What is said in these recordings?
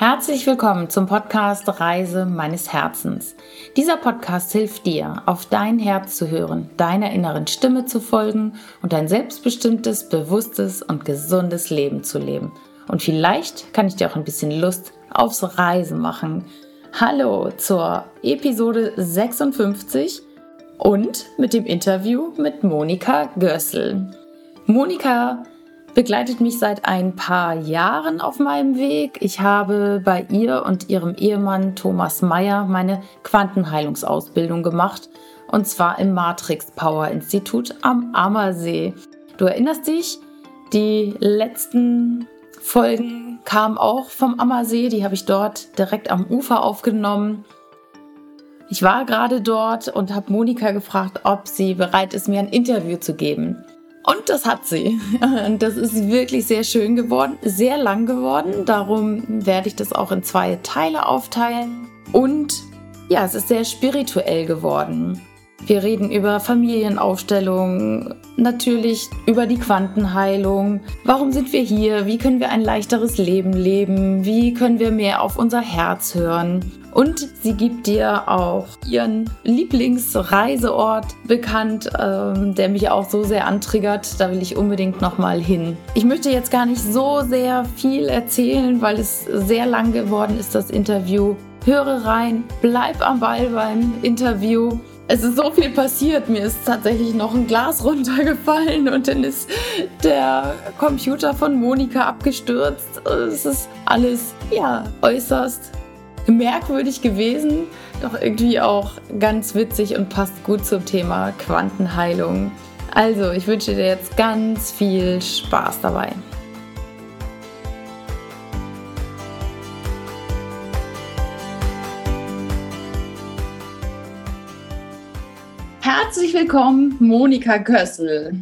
Herzlich willkommen zum Podcast Reise meines Herzens. Dieser Podcast hilft dir, auf dein Herz zu hören, deiner inneren Stimme zu folgen und ein selbstbestimmtes, bewusstes und gesundes Leben zu leben. Und vielleicht kann ich dir auch ein bisschen Lust aufs Reisen machen. Hallo zur Episode 56 und mit dem Interview mit Monika Gössel. Monika begleitet mich seit ein paar Jahren auf meinem Weg. Ich habe bei ihr und ihrem Ehemann Thomas Meyer meine Quantenheilungsausbildung gemacht und zwar im Matrix Power Institut am Ammersee. Du erinnerst dich, die letzten Folgen kamen auch vom Ammersee, die habe ich dort direkt am Ufer aufgenommen. Ich war gerade dort und habe Monika gefragt, ob sie bereit ist, mir ein Interview zu geben. Und das hat sie. Und das ist wirklich sehr schön geworden, sehr lang geworden. Darum werde ich das auch in zwei Teile aufteilen. Und ja, es ist sehr spirituell geworden. Wir reden über Familienaufstellung, natürlich über die Quantenheilung. Warum sind wir hier? Wie können wir ein leichteres Leben leben? Wie können wir mehr auf unser Herz hören? Und sie gibt dir auch ihren Lieblingsreiseort bekannt, ähm, der mich auch so sehr antriggert. Da will ich unbedingt nochmal hin. Ich möchte jetzt gar nicht so sehr viel erzählen, weil es sehr lang geworden ist, das Interview. Höre rein, bleib am Ball beim Interview. Es ist so viel passiert. Mir ist tatsächlich noch ein Glas runtergefallen und dann ist der Computer von Monika abgestürzt. Es ist alles, ja, äußerst merkwürdig gewesen, doch irgendwie auch ganz witzig und passt gut zum Thema Quantenheilung. Also, ich wünsche dir jetzt ganz viel Spaß dabei. Herzlich willkommen, Monika Kössel.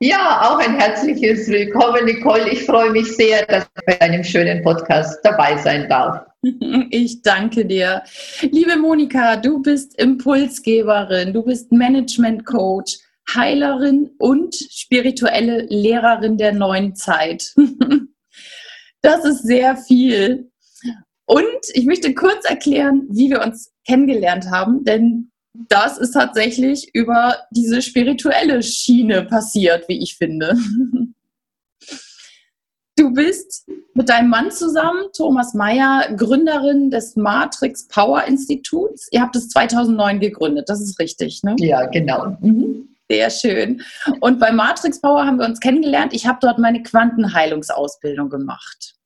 Ja, auch ein herzliches Willkommen, Nicole. Ich freue mich sehr, dass ich bei einem schönen Podcast dabei sein darf. Ich danke dir. Liebe Monika, du bist Impulsgeberin, du bist Management Coach, Heilerin und spirituelle Lehrerin der neuen Zeit. Das ist sehr viel. Und ich möchte kurz erklären, wie wir uns kennengelernt haben, denn das ist tatsächlich über diese spirituelle Schiene passiert, wie ich finde. Du bist mit deinem Mann zusammen, Thomas Meyer, Gründerin des Matrix Power Instituts. Ihr habt es 2009 gegründet, das ist richtig, ne? Ja, genau. Mhm. Sehr schön. Und bei Matrix Power haben wir uns kennengelernt. Ich habe dort meine Quantenheilungsausbildung gemacht.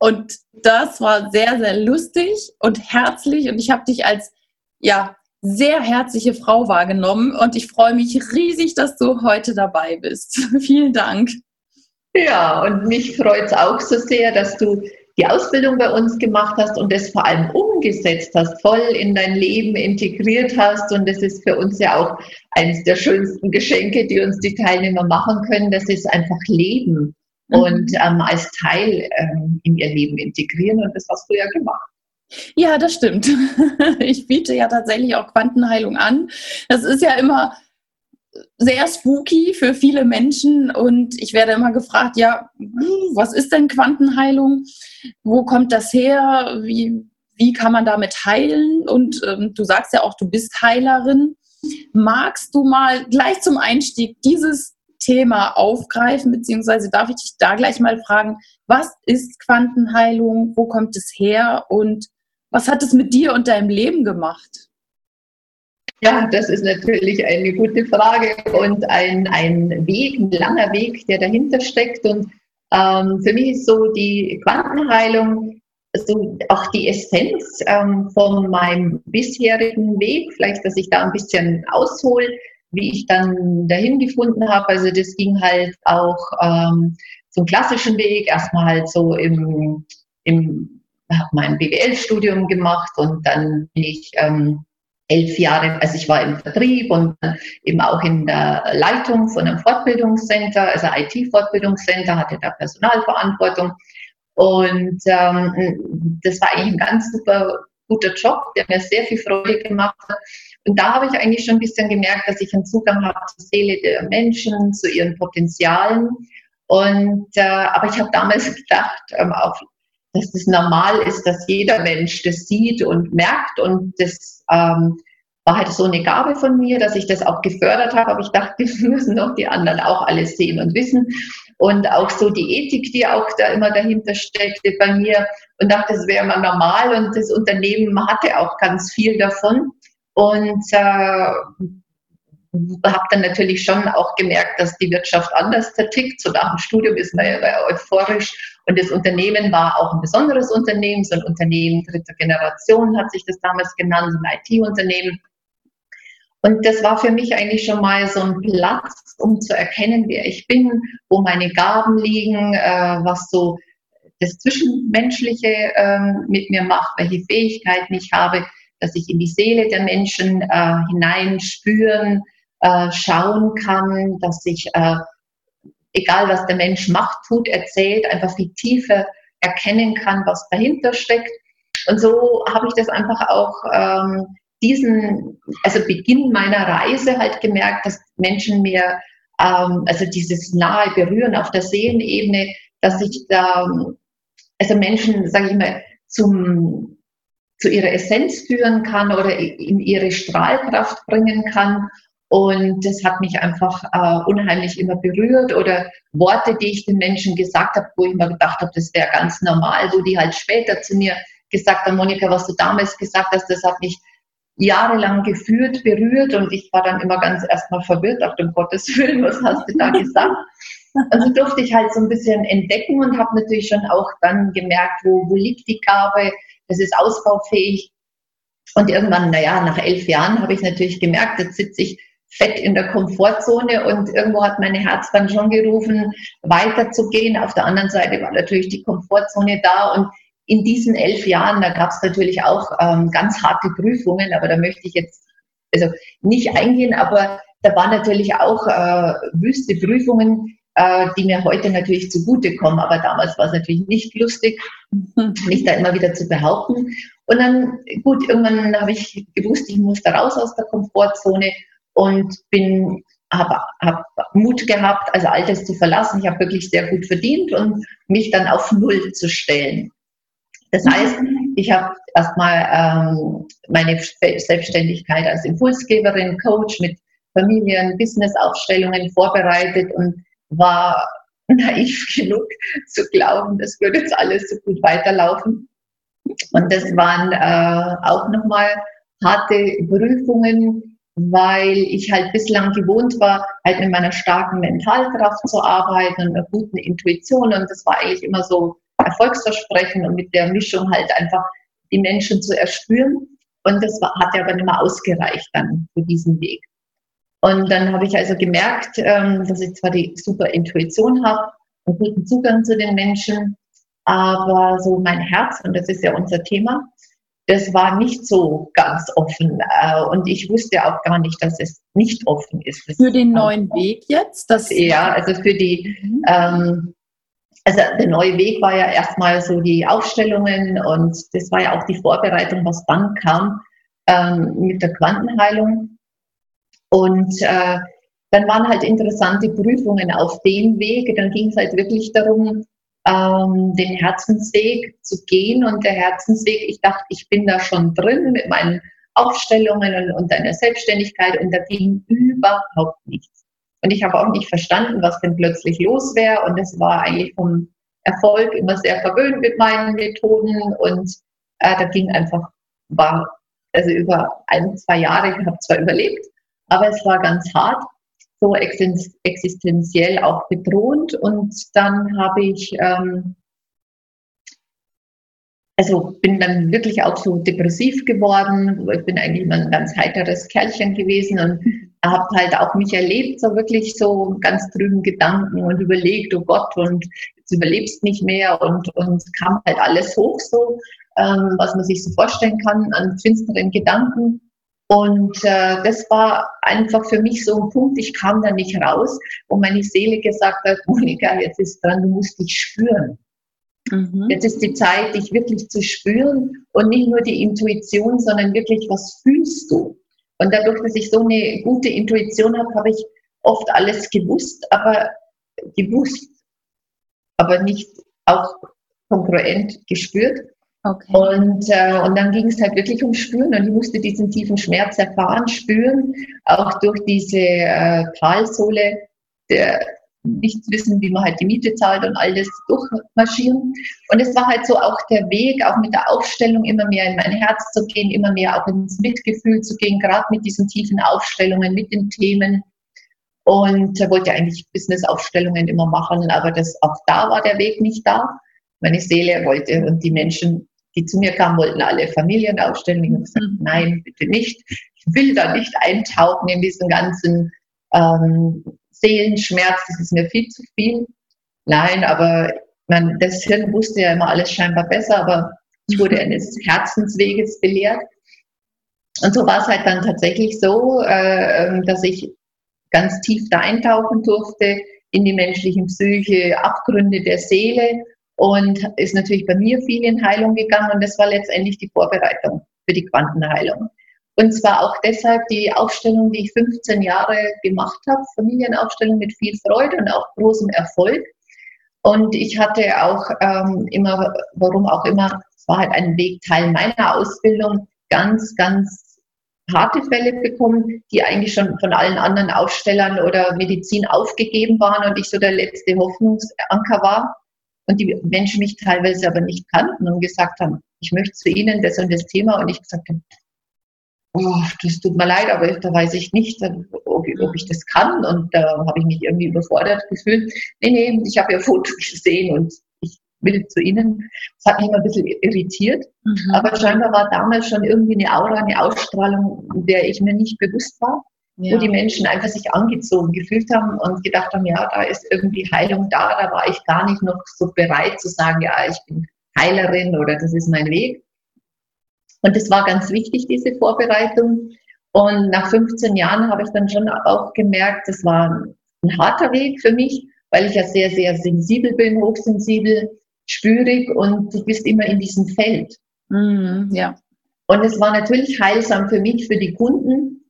Und das war sehr, sehr lustig und herzlich. Und ich habe dich als ja, sehr herzliche Frau wahrgenommen. Und ich freue mich riesig, dass du heute dabei bist. Vielen Dank. Ja, und mich freut es auch so sehr, dass du die Ausbildung bei uns gemacht hast und es vor allem umgesetzt hast, voll in dein Leben integriert hast. Und das ist für uns ja auch eines der schönsten Geschenke, die uns die Teilnehmer machen können. Das ist einfach Leben mhm. und ähm, als Teil ähm, in ihr Leben integrieren. Und das hast du ja gemacht. Ja, das stimmt. Ich biete ja tatsächlich auch Quantenheilung an. Das ist ja immer sehr spooky für viele Menschen und ich werde immer gefragt, ja, was ist denn Quantenheilung? Wo kommt das her? Wie, wie kann man damit heilen? Und ähm, du sagst ja auch, du bist Heilerin. Magst du mal gleich zum Einstieg dieses Thema aufgreifen, beziehungsweise darf ich dich da gleich mal fragen, was ist Quantenheilung? Wo kommt es her? Und was hat es mit dir und deinem Leben gemacht? Ja, das ist natürlich eine gute Frage und ein, ein Weg, ein langer Weg, der dahinter steckt. Und ähm, für mich ist so die Quantenheilung so auch die Essenz ähm, von meinem bisherigen Weg. Vielleicht, dass ich da ein bisschen aushole, wie ich dann dahin gefunden habe. Also das ging halt auch ähm, zum klassischen Weg. Erstmal halt so im, im mein BWL-Studium gemacht und dann bin ich ähm, elf Jahre, also ich war im Vertrieb und eben auch in der Leitung von einem Fortbildungscenter, also IT-Fortbildungscenter, hatte da Personalverantwortung. Und ähm, das war eigentlich ein ganz super guter Job, der mir sehr viel Freude gemacht hat. Und da habe ich eigentlich schon ein bisschen gemerkt, dass ich einen Zugang habe zur Seele der Menschen, zu ihren Potenzialen. Und äh, aber ich habe damals gedacht, ähm, auch dass das normal ist, dass jeder Mensch das sieht und merkt und das ähm, war halt so eine Gabe von mir, dass ich das auch gefördert habe, aber ich dachte, das müssen doch die anderen auch alles sehen und wissen. Und auch so die Ethik, die auch da immer dahinter steckte bei mir und dachte, das wäre mal normal und das Unternehmen hatte auch ganz viel davon. Und äh, habe dann natürlich schon auch gemerkt, dass die Wirtschaft anders tickt. So nach dem Studium ist man ja euphorisch. Und das Unternehmen war auch ein besonderes Unternehmen, so ein Unternehmen dritter Generation hat sich das damals genannt, ein IT-Unternehmen. Und das war für mich eigentlich schon mal so ein Platz, um zu erkennen, wer ich bin, wo meine Gaben liegen, äh, was so das Zwischenmenschliche ähm, mit mir macht, welche Fähigkeiten ich habe, dass ich in die Seele der Menschen äh, hineinspüren, äh, schauen kann, dass ich, äh, egal was der Mensch macht, tut, erzählt, einfach viel tiefer erkennen kann, was dahinter steckt. Und so habe ich das einfach auch ähm, diesen, also Beginn meiner Reise halt gemerkt, dass Menschen mir, ähm, also dieses nahe Berühren auf der Seelenebene, dass ich da, also Menschen, sage ich mal, zum, zu ihrer Essenz führen kann oder in ihre Strahlkraft bringen kann. Und das hat mich einfach äh, unheimlich immer berührt oder Worte, die ich den Menschen gesagt habe, wo ich mir gedacht habe, das wäre ganz normal, wo die halt später zu mir gesagt haben, Monika, was du damals gesagt hast, das hat mich jahrelang geführt, berührt und ich war dann immer ganz erstmal verwirrt, auf dem Gottes Willen, was hast du da gesagt? Also durfte ich halt so ein bisschen entdecken und habe natürlich schon auch dann gemerkt, wo, wo liegt die Gabe, das ist ausbaufähig. Und irgendwann, naja, nach elf Jahren habe ich natürlich gemerkt, jetzt sitze ich fett in der Komfortzone und irgendwo hat mein Herz dann schon gerufen, weiterzugehen. Auf der anderen Seite war natürlich die Komfortzone da und in diesen elf Jahren, da gab es natürlich auch ähm, ganz harte Prüfungen, aber da möchte ich jetzt also nicht eingehen, aber da waren natürlich auch äh, wüste Prüfungen, äh, die mir heute natürlich zugutekommen, aber damals war es natürlich nicht lustig, mich da immer wieder zu behaupten. Und dann, gut, irgendwann habe ich gewusst, ich muss da raus aus der Komfortzone und bin habe hab Mut gehabt, also Altes zu verlassen. Ich habe wirklich sehr gut verdient und mich dann auf Null zu stellen. Das heißt, ich habe erstmal ähm, meine Selbstständigkeit als Impulsgeberin, Coach mit Familien, Business-Aufstellungen vorbereitet und war naiv genug zu glauben, das würde jetzt alles so gut weiterlaufen. Und das waren äh, auch nochmal harte Prüfungen, weil ich halt bislang gewohnt war, halt mit meiner starken Mentalkraft zu arbeiten und einer guten Intuition. Und das war eigentlich immer so Erfolgsversprechen und mit der Mischung halt einfach die Menschen zu erspüren. Und das war, hat ja aber nicht mehr ausgereicht dann für diesen Weg. Und dann habe ich also gemerkt, ähm, dass ich zwar die super Intuition habe und guten Zugang zu den Menschen, aber so mein Herz, und das ist ja unser Thema, das war nicht so ganz offen. Äh, und ich wusste auch gar nicht, dass es nicht offen ist. Das für den neuen Weg jetzt? Das ja, also für die, mhm. ähm, also der neue Weg war ja erstmal so die Aufstellungen und das war ja auch die Vorbereitung, was dann kam ähm, mit der Quantenheilung. Und äh, dann waren halt interessante Prüfungen auf dem Weg. Dann ging es halt wirklich darum, ähm, den Herzensweg zu gehen. Und der Herzensweg, ich dachte, ich bin da schon drin mit meinen Aufstellungen und, und einer Selbstständigkeit und da ging überhaupt nichts. Und ich habe auch nicht verstanden, was denn plötzlich los wäre. Und es war eigentlich vom Erfolg immer sehr verwöhnt mit meinen Methoden. Und äh, da ging einfach, war also über ein, zwei Jahre, ich habe zwar überlebt, aber es war ganz hart so existenziell auch bedroht. Und dann habe ich, ähm, also bin dann wirklich auch so depressiv geworden. Ich bin eigentlich immer ein ganz heiteres Kerlchen gewesen und habe halt auch mich erlebt, so wirklich so ganz trüben Gedanken und überlegt, oh Gott, und jetzt überlebst nicht mehr und, und kam halt alles hoch so, ähm, was man sich so vorstellen kann an finsteren Gedanken. Und äh, das war einfach für mich so ein Punkt, ich kam da nicht raus, wo meine Seele gesagt hat, Monika, jetzt ist dran, du musst dich spüren. Mhm. Jetzt ist die Zeit, dich wirklich zu spüren und nicht nur die Intuition, sondern wirklich, was fühlst du? Und dadurch, dass ich so eine gute Intuition habe, habe ich oft alles gewusst, aber gewusst, aber nicht auch kongruent gespürt. Okay. Und, äh, und dann ging es halt wirklich um Spüren und ich musste diesen tiefen Schmerz erfahren, spüren, auch durch diese äh, Talsohle, der, nicht wissen, wie man halt die Miete zahlt und alles durchmarschieren. Und es war halt so auch der Weg, auch mit der Aufstellung immer mehr in mein Herz zu gehen, immer mehr auch ins Mitgefühl zu gehen, gerade mit diesen tiefen Aufstellungen, mit den Themen. Und er wollte eigentlich Business-Aufstellungen immer machen, aber das, auch da war der Weg nicht da. Meine Seele wollte und die Menschen, die zu mir kamen, wollten alle Familienaufstellungen. Ich habe gesagt, mhm. nein, bitte nicht. Ich will da nicht eintauchen in diesen ganzen ähm, Seelenschmerz, das ist mir viel zu viel. Nein, aber man, das Hirn wusste ja immer alles scheinbar besser, aber ich wurde mhm. eines Herzensweges belehrt. Und so war es halt dann tatsächlich so, äh, ähm, dass ich ganz tief da eintauchen durfte in die menschlichen Psyche, Abgründe der Seele und ist natürlich bei mir viel in Heilung gegangen und das war letztendlich die Vorbereitung für die Quantenheilung. Und zwar auch deshalb die Aufstellung, die ich 15 Jahre gemacht habe, Familienaufstellung mit viel Freude und auch großem Erfolg. Und ich hatte auch ähm, immer, warum auch immer, es war halt ein Weg Teil meiner Ausbildung, ganz, ganz harte Fälle bekommen, die eigentlich schon von allen anderen Aufstellern oder Medizin aufgegeben waren und ich so der letzte Hoffnungsanker war. Und die Menschen mich teilweise aber nicht kannten und gesagt haben, ich möchte zu Ihnen das und das Thema. Und ich gesagt habe, oh, das tut mir leid, aber da weiß ich nicht, ob, ich das kann. Und da habe ich mich irgendwie überfordert gefühlt. Nee, nee, ich habe ja Fotos gesehen und ich will zu Ihnen. Das hat mich immer ein bisschen irritiert. Mhm. Aber scheinbar war damals schon irgendwie eine Aura, eine Ausstrahlung, der ich mir nicht bewusst war. Ja. Wo die Menschen einfach sich angezogen gefühlt haben und gedacht haben, ja, da ist irgendwie Heilung da. Da war ich gar nicht noch so bereit zu sagen, ja, ich bin Heilerin oder das ist mein Weg. Und das war ganz wichtig, diese Vorbereitung. Und nach 15 Jahren habe ich dann schon auch gemerkt, das war ein harter Weg für mich, weil ich ja sehr, sehr sensibel bin, hochsensibel, spürig und du bist immer in diesem Feld. Mhm, ja. Und es war natürlich heilsam für mich, für die Kunden.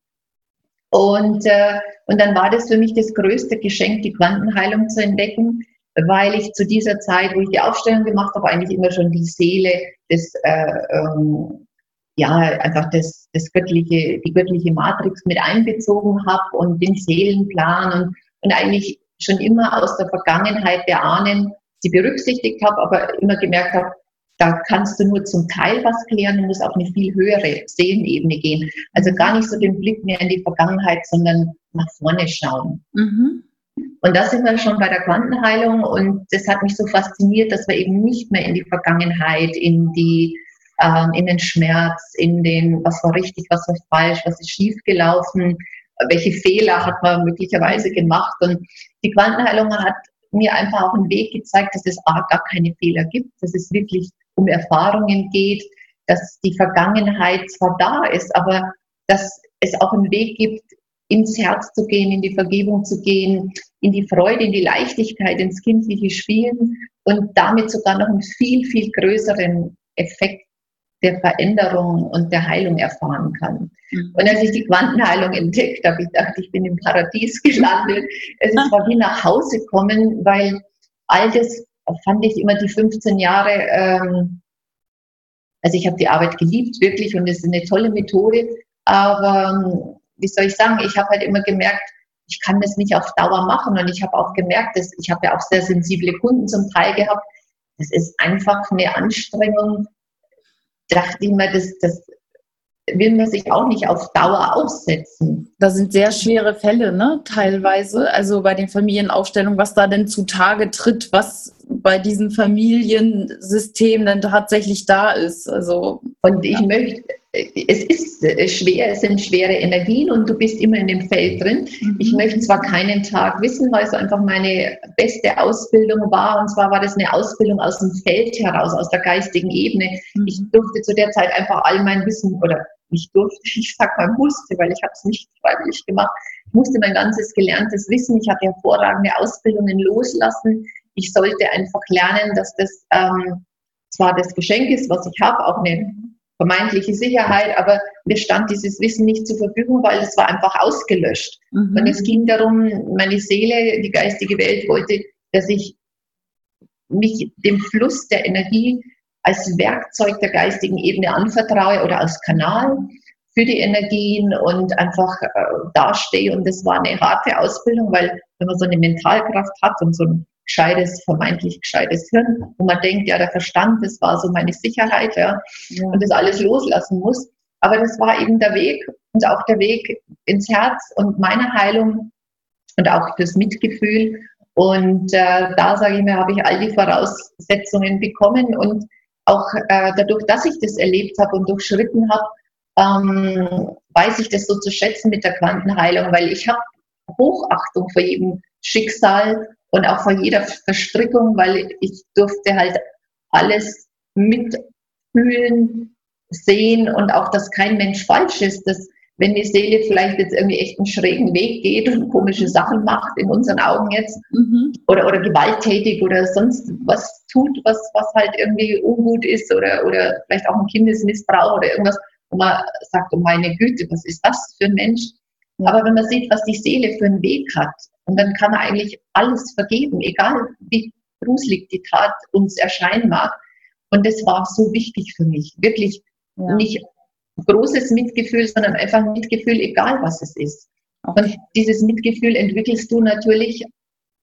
Und, äh, und dann war das für mich das größte Geschenk, die Quantenheilung zu entdecken, weil ich zu dieser Zeit, wo ich die Aufstellung gemacht habe, eigentlich immer schon die Seele des äh, ähm, ja, einfach das, das göttliche, die göttliche Matrix mit einbezogen habe und den Seelenplan und, und eigentlich schon immer aus der Vergangenheit der Ahnen sie berücksichtigt habe, aber immer gemerkt habe, da kannst du nur zum Teil was klären, du musst auf eine viel höhere Seelenebene gehen. Also gar nicht so den Blick mehr in die Vergangenheit, sondern nach vorne schauen. Mhm. Und da sind wir schon bei der Quantenheilung und das hat mich so fasziniert, dass wir eben nicht mehr in die Vergangenheit, in die ähm, in den Schmerz, in den, was war richtig, was war falsch, was ist schiefgelaufen, welche Fehler hat man möglicherweise gemacht. Und die Quantenheilung hat mir einfach auch einen Weg gezeigt, dass es A, gar keine Fehler gibt, dass es wirklich um Erfahrungen geht, dass die Vergangenheit zwar da ist, aber dass es auch einen Weg gibt, ins Herz zu gehen, in die Vergebung zu gehen, in die Freude, in die Leichtigkeit, ins kindliche Spielen und damit sogar noch einen viel, viel größeren Effekt der Veränderung und der Heilung erfahren kann. Mhm. Und als ich die Quantenheilung entdeckt habe, ich dachte, ich bin im Paradies gelandet. Es war wie nach Hause kommen, weil all das fand ich immer die 15 Jahre, ähm, also ich habe die Arbeit geliebt, wirklich, und es ist eine tolle Methode, aber ähm, wie soll ich sagen, ich habe halt immer gemerkt, ich kann das nicht auf Dauer machen und ich habe auch gemerkt, dass ich habe ja auch sehr sensible Kunden zum Teil gehabt. Das ist einfach eine Anstrengung, dachte ich mir, das, das will man sich auch nicht auf Dauer aussetzen. Das sind sehr schwere Fälle, ne? Teilweise. Also bei den Familienaufstellungen, was da denn zutage tritt, was bei diesem Familiensystem dann tatsächlich da ist. Also, und ich ja. möchte, es ist schwer, es sind schwere Energien und du bist immer in dem Feld drin. Mhm. Ich möchte zwar keinen Tag wissen, weil es einfach meine beste Ausbildung war. Und zwar war das eine Ausbildung aus dem Feld heraus, aus der geistigen Ebene. Mhm. Ich durfte zu der Zeit einfach all mein Wissen oder nicht durfte, ich sag mal musste, weil ich habe es nicht freiwillig gemacht. Ich musste mein ganzes gelerntes Wissen, ich hatte hervorragende Ausbildungen loslassen. Ich sollte einfach lernen, dass das ähm, zwar das Geschenk ist, was ich habe, auch eine vermeintliche Sicherheit, aber mir stand dieses Wissen nicht zur Verfügung, weil es war einfach ausgelöscht. Mhm. Und es ging darum, meine Seele, die geistige Welt wollte, dass ich mich dem Fluss der Energie als Werkzeug der geistigen Ebene anvertraue oder als Kanal für die Energien und einfach äh, dastehe. Und das war eine harte Ausbildung, weil wenn man so eine Mentalkraft hat und so ein gescheites, vermeintlich gescheites Hirn, wo man denkt, ja, der Verstand, das war so meine Sicherheit, ja, ja. und das alles loslassen muss. Aber das war eben der Weg und auch der Weg ins Herz und meine Heilung und auch fürs Mitgefühl. Und äh, da sage ich mir, habe ich all die Voraussetzungen bekommen und auch äh, dadurch, dass ich das erlebt habe und durchschritten habe, ähm, weiß ich das so zu schätzen mit der Quantenheilung, weil ich habe Hochachtung vor jedem Schicksal und auch vor jeder Verstrickung, weil ich durfte halt alles mitfühlen, sehen und auch, dass kein Mensch falsch ist, dass wenn die Seele vielleicht jetzt irgendwie echt einen schrägen Weg geht und komische Sachen macht, in unseren Augen jetzt, mhm. oder, oder gewalttätig oder sonst was tut, was, was halt irgendwie ungut ist oder, oder vielleicht auch ein Kindesmissbrauch oder irgendwas, wo man sagt, oh meine Güte, was ist das für ein Mensch? Aber wenn man sieht, was die Seele für einen Weg hat, und dann kann man eigentlich alles vergeben, egal wie gruselig die Tat uns erscheinen mag. Und das war so wichtig für mich. Wirklich ja. nicht großes Mitgefühl, sondern einfach Mitgefühl, egal was es ist. Und dieses Mitgefühl entwickelst du natürlich,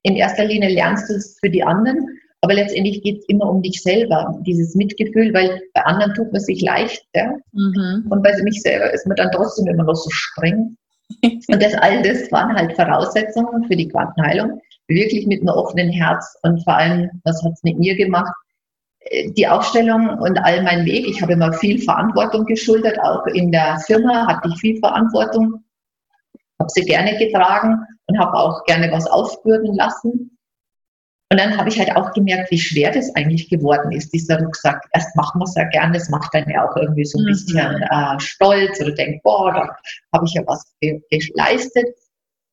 in erster Linie lernst du es für die anderen, aber letztendlich geht es immer um dich selber, dieses Mitgefühl, weil bei anderen tut man sich leicht. Ja? Mhm. Und bei mich selber ist man dann trotzdem immer noch so streng. Und das all das waren halt Voraussetzungen für die Quantenheilung. Wirklich mit einem offenen Herz und vor allem, was hat es mit mir gemacht? Die Aufstellung und all mein Weg. Ich habe immer viel Verantwortung geschultert, auch in der Firma hatte ich viel Verantwortung, habe sie gerne getragen und habe auch gerne was aufbürden lassen. Und dann habe ich halt auch gemerkt, wie schwer das eigentlich geworden ist, dieser Rucksack. Erst macht man es ja gerne, das macht dann ja auch irgendwie so ein mhm. bisschen äh, stolz oder denkt, boah, da habe ich ja was ge geleistet.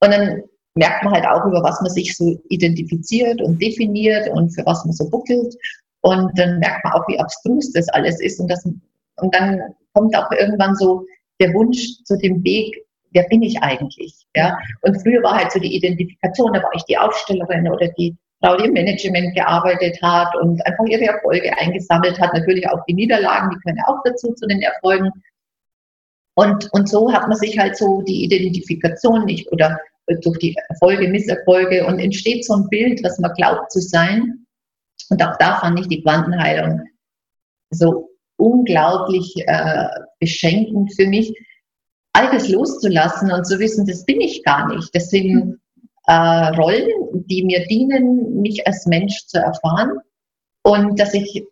Und dann merkt man halt auch, über was man sich so identifiziert und definiert und für was man so buckelt. Und dann merkt man auch, wie abstrus das alles ist. Und, das, und dann kommt auch irgendwann so der Wunsch zu dem Weg, wer bin ich eigentlich? Ja? Und früher war halt so die Identifikation, da war ich die Aufstellerin oder die Frau, die im Management gearbeitet hat und einfach ihre Erfolge eingesammelt hat. Natürlich auch die Niederlagen, die können auch dazu zu den Erfolgen. Und, und so hat man sich halt so die Identifikation nicht oder durch die Erfolge, Misserfolge und entsteht so ein Bild, was man glaubt zu sein. Und auch da fand ich die Quantenheilung so unglaublich äh, beschenkend für mich, all das loszulassen und zu wissen, das bin ich gar nicht. Deswegen äh, Rollen, die mir dienen, mich als Mensch zu erfahren und dass ich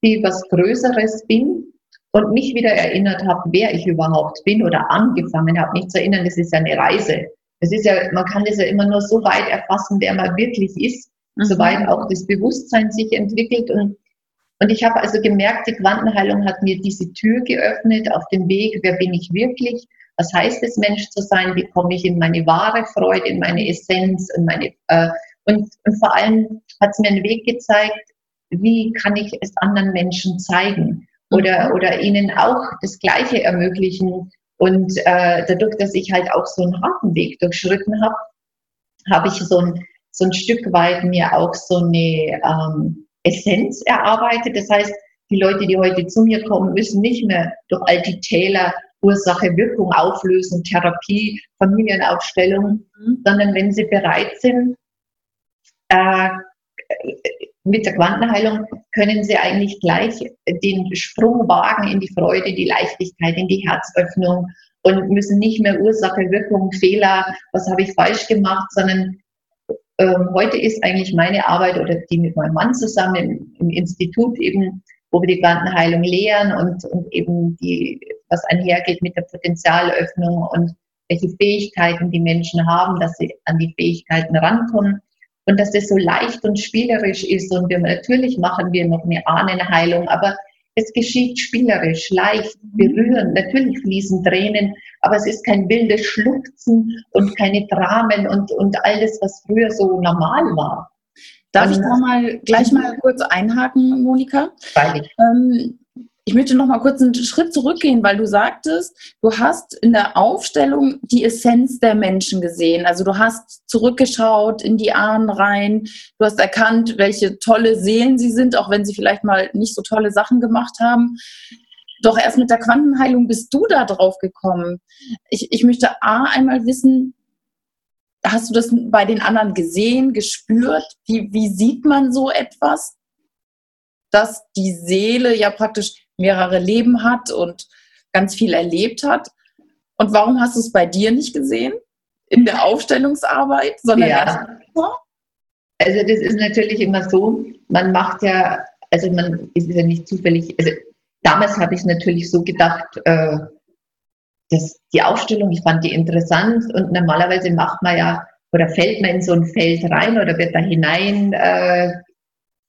viel was Größeres bin und mich wieder erinnert habe, wer ich überhaupt bin oder angefangen habe, mich zu erinnern, das ist ja eine Reise. Das ist ja, man kann das ja immer nur so weit erfassen, wer man wirklich ist, mhm. soweit auch das Bewusstsein sich entwickelt und und ich habe also gemerkt, die Quantenheilung hat mir diese Tür geöffnet auf dem Weg, wer bin ich wirklich? Was heißt es, Mensch zu sein? Wie komme ich in meine wahre Freude, in meine Essenz? In meine, äh, und, und vor allem hat es mir einen Weg gezeigt, wie kann ich es anderen Menschen zeigen oder, mhm. oder ihnen auch das Gleiche ermöglichen. Und äh, dadurch, dass ich halt auch so einen harten Weg durchschritten habe, habe ich so ein, so ein Stück weit mir auch so eine ähm, Essenz erarbeitet. Das heißt, die Leute, die heute zu mir kommen, müssen nicht mehr durch all die Täler Ursache, Wirkung auflösen, Therapie, Familienaufstellung, mhm. sondern wenn sie bereit sind, äh, mit der Quantenheilung können sie eigentlich gleich den Sprung wagen in die Freude, die Leichtigkeit, in die Herzöffnung und müssen nicht mehr Ursache, Wirkung, Fehler, was habe ich falsch gemacht, sondern ähm, heute ist eigentlich meine Arbeit oder die mit meinem Mann zusammen im, im Institut eben wo wir die Quantenheilung lehren und, und eben die, was einhergeht mit der Potenzialöffnung und welche Fähigkeiten die Menschen haben, dass sie an die Fähigkeiten rankommen. Und dass das so leicht und spielerisch ist und wir natürlich machen wir noch eine Ahnenheilung, aber es geschieht spielerisch, leicht, berührend. Natürlich fließen Tränen, aber es ist kein wildes Schluchzen und keine Dramen und, und all das, was früher so normal war. Darf ich da mal gleich mal kurz einhaken, Monika? Freilich. Ähm, ich möchte noch mal kurz einen Schritt zurückgehen, weil du sagtest, du hast in der Aufstellung die Essenz der Menschen gesehen. Also du hast zurückgeschaut in die Ahnen rein, du hast erkannt, welche tolle Seelen sie sind, auch wenn sie vielleicht mal nicht so tolle Sachen gemacht haben. Doch erst mit der Quantenheilung bist du da drauf gekommen. Ich, ich möchte A einmal wissen, hast du das bei den anderen gesehen, gespürt? Wie, wie sieht man so etwas? Dass die Seele ja praktisch mehrere Leben hat und ganz viel erlebt hat. Und warum hast du es bei dir nicht gesehen? In der Aufstellungsarbeit, sondern ja. Also das ist natürlich immer so, man macht ja, also man ist ja nicht zufällig, also damals habe ich natürlich so gedacht, äh, dass die Aufstellung, ich fand die interessant und normalerweise macht man ja oder fällt man in so ein Feld rein oder wird da hinein äh,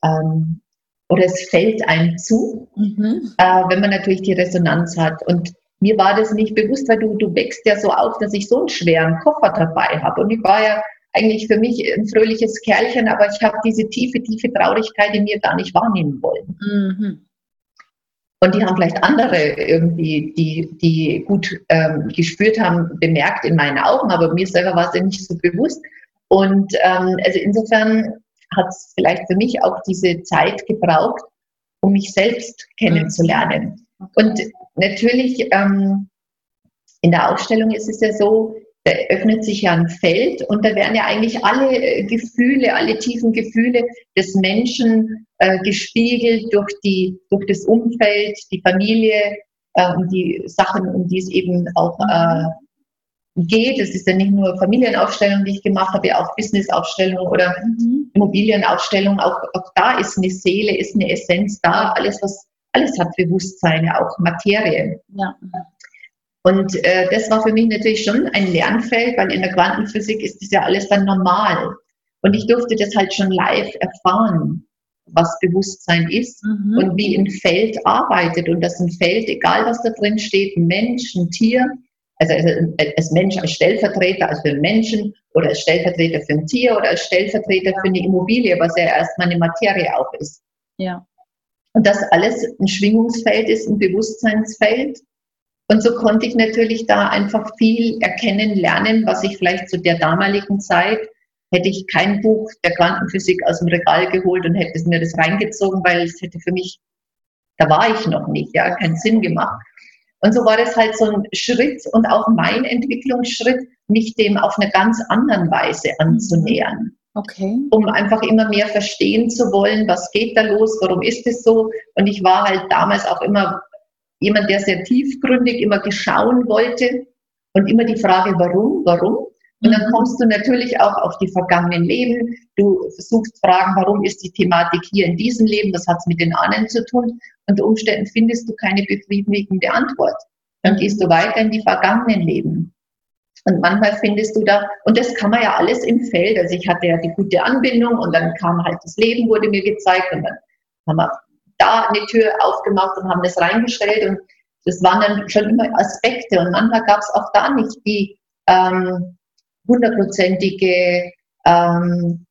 ähm, oder es fällt einem zu, mhm. äh, wenn man natürlich die Resonanz hat. Und mir war das nicht bewusst, weil du, du wächst ja so auf, dass ich so einen schweren Koffer dabei habe. Und ich war ja eigentlich für mich ein fröhliches Kerlchen, aber ich habe diese tiefe, tiefe Traurigkeit in mir gar nicht wahrnehmen wollen. Mhm. Und die haben vielleicht andere irgendwie, die, die gut ähm, gespürt haben, bemerkt in meinen Augen, aber mir selber war es ja nicht so bewusst. Und ähm, also insofern hat es vielleicht für mich auch diese Zeit gebraucht, um mich selbst kennenzulernen. Okay. Und natürlich ähm, in der Ausstellung ist es ja so, da öffnet sich ja ein Feld und da werden ja eigentlich alle äh, Gefühle, alle tiefen Gefühle des Menschen äh, gespiegelt durch, die, durch das Umfeld, die Familie, äh, die Sachen, um die es eben auch äh, geht. Es ist ja nicht nur Familienaufstellung, die ich gemacht habe, ja auch Businessaufstellung oder mhm. Immobilienaufstellung. Auch, auch da ist eine Seele, ist eine Essenz da. Alles, was, alles hat Bewusstsein, ja auch Materie. Ja. Und äh, das war für mich natürlich schon ein Lernfeld, weil in der Quantenphysik ist das ja alles dann normal. Und ich durfte das halt schon live erfahren, was Bewusstsein ist mhm. und wie ein Feld arbeitet. Und dass ein Feld, egal was da drin steht, ein Mensch, ein Tier, also als Mensch, als Stellvertreter, also für einen Menschen oder als Stellvertreter für ein Tier oder als Stellvertreter für eine Immobilie, was ja erstmal eine Materie auch ist. Ja. Und das alles ein Schwingungsfeld ist, ein Bewusstseinsfeld. Und so konnte ich natürlich da einfach viel erkennen, lernen, was ich vielleicht zu der damaligen Zeit hätte ich kein Buch der Quantenphysik aus dem Regal geholt und hätte mir das reingezogen, weil es hätte für mich, da war ich noch nicht, ja, keinen Sinn gemacht. Und so war das halt so ein Schritt und auch mein Entwicklungsschritt, mich dem auf eine ganz anderen Weise anzunähern. Okay. Um einfach immer mehr verstehen zu wollen, was geht da los, warum ist es so. Und ich war halt damals auch immer jemand, der sehr tiefgründig immer geschauen wollte und immer die Frage, warum, warum. Und dann mhm. kommst du natürlich auch auf die vergangenen Leben. Du versuchst Fragen, warum ist die Thematik hier in diesem Leben, was hat es mit den Ahnen zu tun? Unter Umständen findest du keine befriedigende Antwort. Dann gehst du weiter in die vergangenen Leben. Und manchmal findest du da, und das kann man ja alles im Feld. Also ich hatte ja die gute Anbindung und dann kam halt das Leben, wurde mir gezeigt und dann haben wir da eine Tür aufgemacht und haben das reingestellt und das waren dann schon immer Aspekte und manchmal gab es auch da nicht die ähm, hundertprozentige ähm,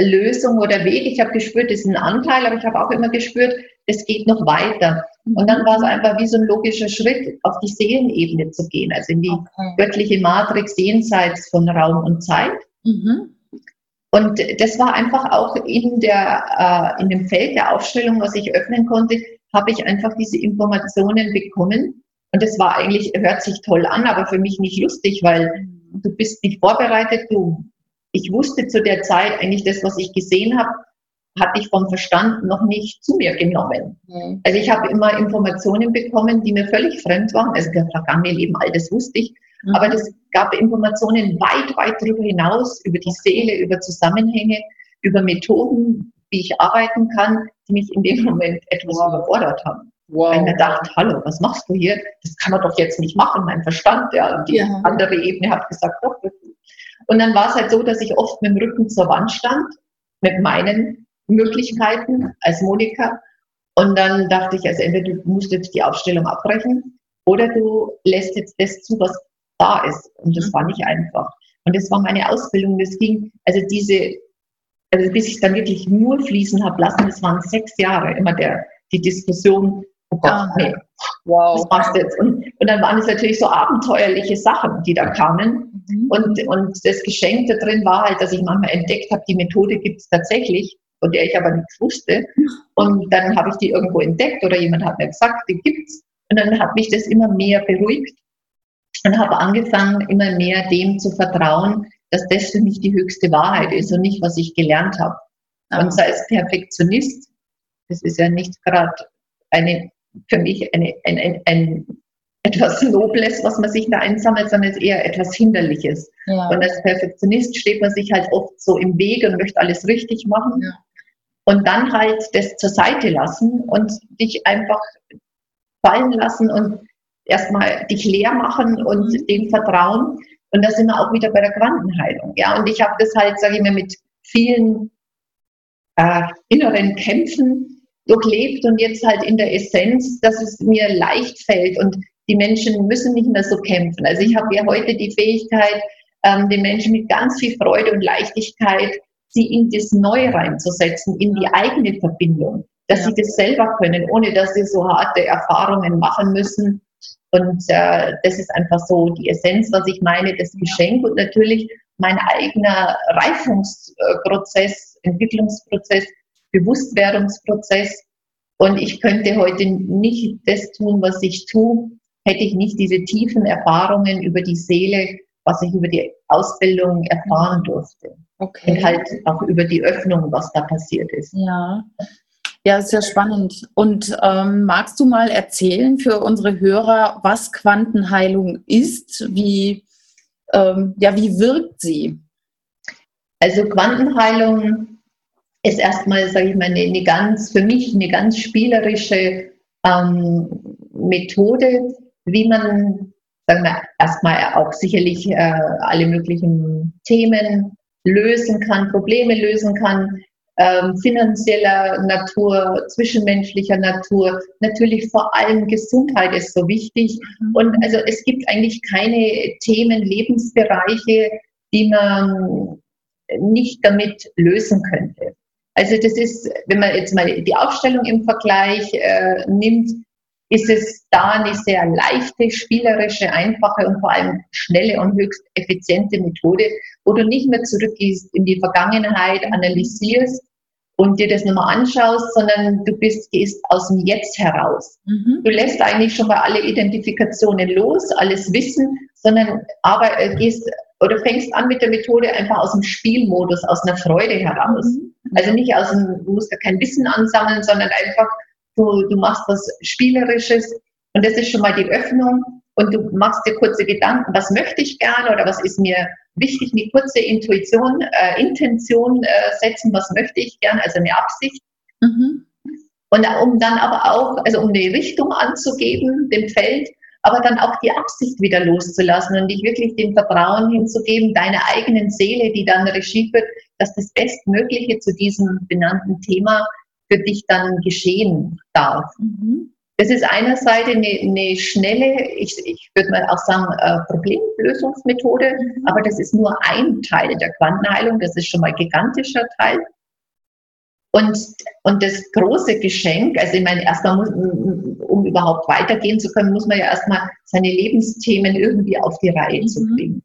Lösung oder Weg. Ich habe gespürt, das ist ein Anteil, aber ich habe auch immer gespürt, es geht noch weiter. Und dann war es einfach wie so ein logischer Schritt, auf die Seelenebene zu gehen, also in die okay. göttliche Matrix jenseits von Raum und Zeit. Mhm. Und das war einfach auch in, der, äh, in dem Feld der Aufstellung, was ich öffnen konnte, habe ich einfach diese Informationen bekommen. Und das war eigentlich, hört sich toll an, aber für mich nicht lustig, weil du bist nicht vorbereitet. Du, ich wusste zu der Zeit eigentlich das, was ich gesehen habe, hatte ich vom Verstand noch nicht zu mir genommen. Mhm. Also ich habe immer Informationen bekommen, die mir völlig fremd waren. Also das vergangene Leben, all das wusste ich. Mhm. Aber das gab Informationen weit, weit darüber hinaus, über die Seele, über Zusammenhänge, über Methoden, wie ich arbeiten kann, die mich in dem Moment etwas wow. überfordert haben. Wow. Weil ich mir dachte, hallo, was machst du hier? Das kann man doch jetzt nicht machen, mein Verstand. Ja. Und die ja. andere Ebene hat gesagt, doch. Und dann war es halt so, dass ich oft mit dem Rücken zur Wand stand, mit meinen Möglichkeiten als Monika. Und dann dachte ich, also entweder du musst jetzt die Aufstellung abbrechen oder du lässt jetzt das zu, was da ist. Und das mhm. war nicht einfach. Und das war meine Ausbildung. Das ging, also diese, also bis ich dann wirklich nur fließen habe lassen, das waren sechs Jahre immer der, die Diskussion, oh Gott, nee, wow. was machst du jetzt? Und, und dann waren es natürlich so abenteuerliche Sachen, die da kamen. Mhm. Und, und das Geschenk da drin war halt, dass ich manchmal entdeckt habe, die Methode gibt es tatsächlich, von der ich aber nichts wusste. Und dann habe ich die irgendwo entdeckt oder jemand hat mir gesagt, die gibt's. Und dann hat mich das immer mehr beruhigt und habe angefangen, immer mehr dem zu vertrauen, dass das für mich die höchste Wahrheit ist und nicht, was ich gelernt habe. Und ah. sei es Perfektionist, das ist ja nicht gerade eine, für mich eine, ein, ein, ein, etwas Nobles, was man sich da einsammelt, sondern es ist eher etwas Hinderliches. Ja. Und als Perfektionist steht man sich halt oft so im Weg und möchte alles richtig machen. Ja. Und dann halt das zur Seite lassen und dich einfach fallen lassen und erstmal dich leer machen und mhm. dem vertrauen. Und da sind wir auch wieder bei der Quantenheilung. Ja, und ich habe das halt, sage ich mal, mit vielen äh, inneren Kämpfen durchlebt und jetzt halt in der Essenz, dass es mir leicht fällt und die Menschen müssen nicht mehr so kämpfen. Also ich habe ja heute die Fähigkeit, ähm, den Menschen mit ganz viel Freude und Leichtigkeit sie in das Neue reinzusetzen, in die eigene Verbindung, dass ja. sie das selber können, ohne dass sie so harte Erfahrungen machen müssen. Und äh, das ist einfach so die Essenz, was ich meine, das Geschenk und natürlich mein eigener Reifungsprozess, Entwicklungsprozess, Bewusstwerdungsprozess. Und ich könnte heute nicht das tun, was ich tue, hätte ich nicht diese tiefen Erfahrungen über die Seele, was ich über die Ausbildung erfahren durfte. Okay. Und halt auch über die Öffnung, was da passiert ist. Ja. Ja, sehr spannend. Und ähm, magst du mal erzählen für unsere Hörer, was Quantenheilung ist? Wie, ähm, ja, wie wirkt sie? Also Quantenheilung ist erstmal, sage ich mal, eine, eine, ganz, für mich eine ganz spielerische ähm, Methode, wie man, sagen wir, erstmal auch sicherlich äh, alle möglichen Themen lösen kann, Probleme lösen kann, ähm, finanzieller Natur, zwischenmenschlicher Natur. Natürlich vor allem Gesundheit ist so wichtig. Mhm. Und also es gibt eigentlich keine Themen, Lebensbereiche, die man nicht damit lösen könnte. Also das ist, wenn man jetzt mal die Aufstellung im Vergleich äh, nimmt, ist es da eine sehr leichte, spielerische, einfache und vor allem schnelle und höchst effiziente Methode, wo du nicht mehr zurückgehst in die Vergangenheit, analysierst und dir das nochmal anschaust, sondern du bist, gehst aus dem Jetzt heraus. Mhm. Du lässt eigentlich schon mal alle Identifikationen los, alles Wissen, sondern aber äh, gehst oder fängst an mit der Methode einfach aus dem Spielmodus, aus einer Freude heraus. Mhm. Also nicht aus dem, du musst ja kein Wissen ansammeln, sondern einfach du, du machst was Spielerisches und das ist schon mal die Öffnung und du machst dir kurze Gedanken, was möchte ich gerne oder was ist mir wichtig, eine kurze Intuition, äh, Intention äh, setzen, was möchte ich gerne, also eine Absicht. Mhm. Und um dann aber auch, also um eine Richtung anzugeben, dem Feld, aber dann auch die Absicht wieder loszulassen und dich wirklich dem Vertrauen hinzugeben, deiner eigenen Seele, die dann Regie führt, dass das Bestmögliche zu diesem benannten Thema für dich dann geschehen darf. Mhm. Das ist einerseits eine, eine schnelle, ich, ich würde mal auch sagen, äh, Problemlösungsmethode, mhm. aber das ist nur ein Teil der Quantenheilung, das ist schon mal ein gigantischer Teil. Und, und das große Geschenk, also ich meine, erstmal, muss, um überhaupt weitergehen zu können, muss man ja erstmal seine Lebensthemen irgendwie auf die Reihe mhm. zu bringen.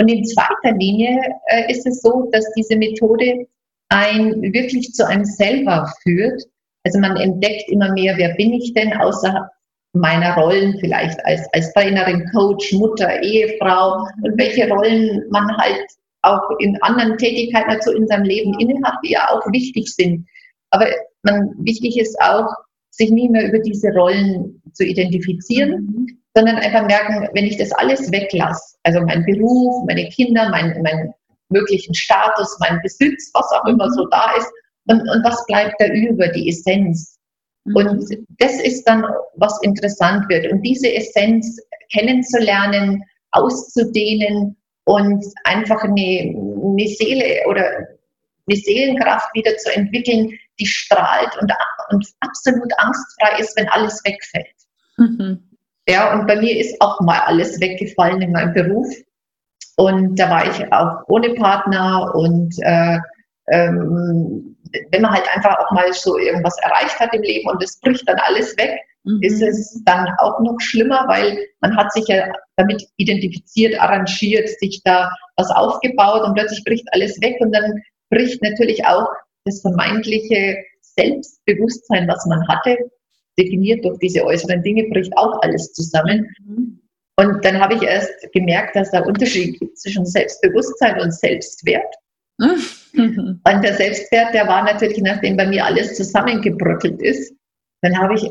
Und in zweiter Linie äh, ist es so, dass diese Methode ein wirklich zu einem selber führt. Also man entdeckt immer mehr, wer bin ich denn außer meiner Rollen vielleicht als, als Trainerin, Coach, Mutter, Ehefrau und welche Rollen man halt auch in anderen Tätigkeiten dazu in seinem Leben innehat, die ja auch wichtig sind. Aber man, wichtig ist auch, sich nie mehr über diese Rollen zu identifizieren, mhm. Sondern einfach merken, wenn ich das alles weglasse, also mein Beruf, meine Kinder, mein, mein möglichen Status, mein Besitz, was auch immer so da ist. Und, und was bleibt da über, die Essenz? Mhm. Und das ist dann, was interessant wird. Und diese Essenz kennenzulernen, auszudehnen und einfach eine, eine Seele oder eine Seelenkraft wieder zu entwickeln, die strahlt und, und absolut angstfrei ist, wenn alles wegfällt. Mhm. Ja, und bei mir ist auch mal alles weggefallen in meinem Beruf. Und da war ich auch ohne Partner und äh, ähm, wenn man halt einfach auch mal so irgendwas erreicht hat im Leben und es bricht dann alles weg, mhm. ist es dann auch noch schlimmer, weil man hat sich ja damit identifiziert, arrangiert, sich da was aufgebaut und plötzlich bricht alles weg und dann bricht natürlich auch das vermeintliche Selbstbewusstsein, was man hatte, definiert durch diese äußeren Dinge, bricht auch alles zusammen. Mhm. Und dann habe ich erst gemerkt, dass da Unterschied gibt zwischen Selbstbewusstsein und Selbstwert. Mhm. Und der Selbstwert, der war natürlich, nachdem bei mir alles zusammengebröckelt ist, dann habe ich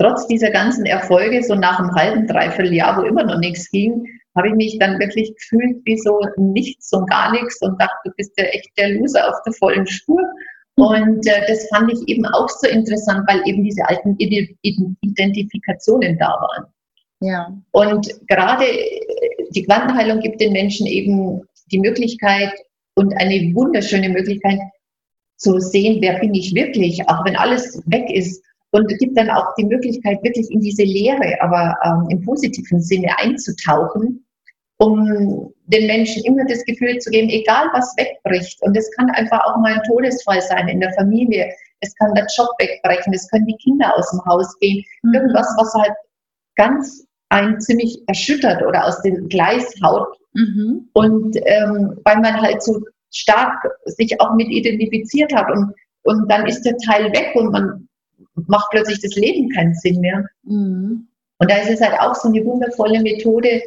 trotz dieser ganzen Erfolge, so nach einem halben, dreiviertel Jahr, wo immer noch nichts ging, habe ich mich dann wirklich gefühlt wie so nichts und gar nichts und dachte, du bist ja echt der Loser auf der vollen Spur. Und äh, das fand ich eben auch so interessant, weil eben diese alten Identifikationen da waren. Ja. Und gerade äh, die Quantenheilung gibt den Menschen eben die Möglichkeit und eine wunderschöne Möglichkeit zu sehen, wer bin ich wirklich, auch wenn alles weg ist. Und es gibt dann auch die Möglichkeit, wirklich in diese Lehre, aber ähm, im positiven Sinne einzutauchen, um den Menschen immer das Gefühl zu geben, egal was wegbricht. Und es kann einfach auch mal ein Todesfall sein in der Familie. Es kann der Job wegbrechen, es können die Kinder aus dem Haus gehen. Mhm. Irgendwas, was halt ganz einen ziemlich erschüttert oder aus dem Gleis haut. Mhm. Und ähm, weil man halt so stark sich auch mit identifiziert hat und, und dann ist der Teil weg und man macht plötzlich das Leben keinen Sinn mehr. Mhm. Und da ist es halt auch so eine wundervolle Methode,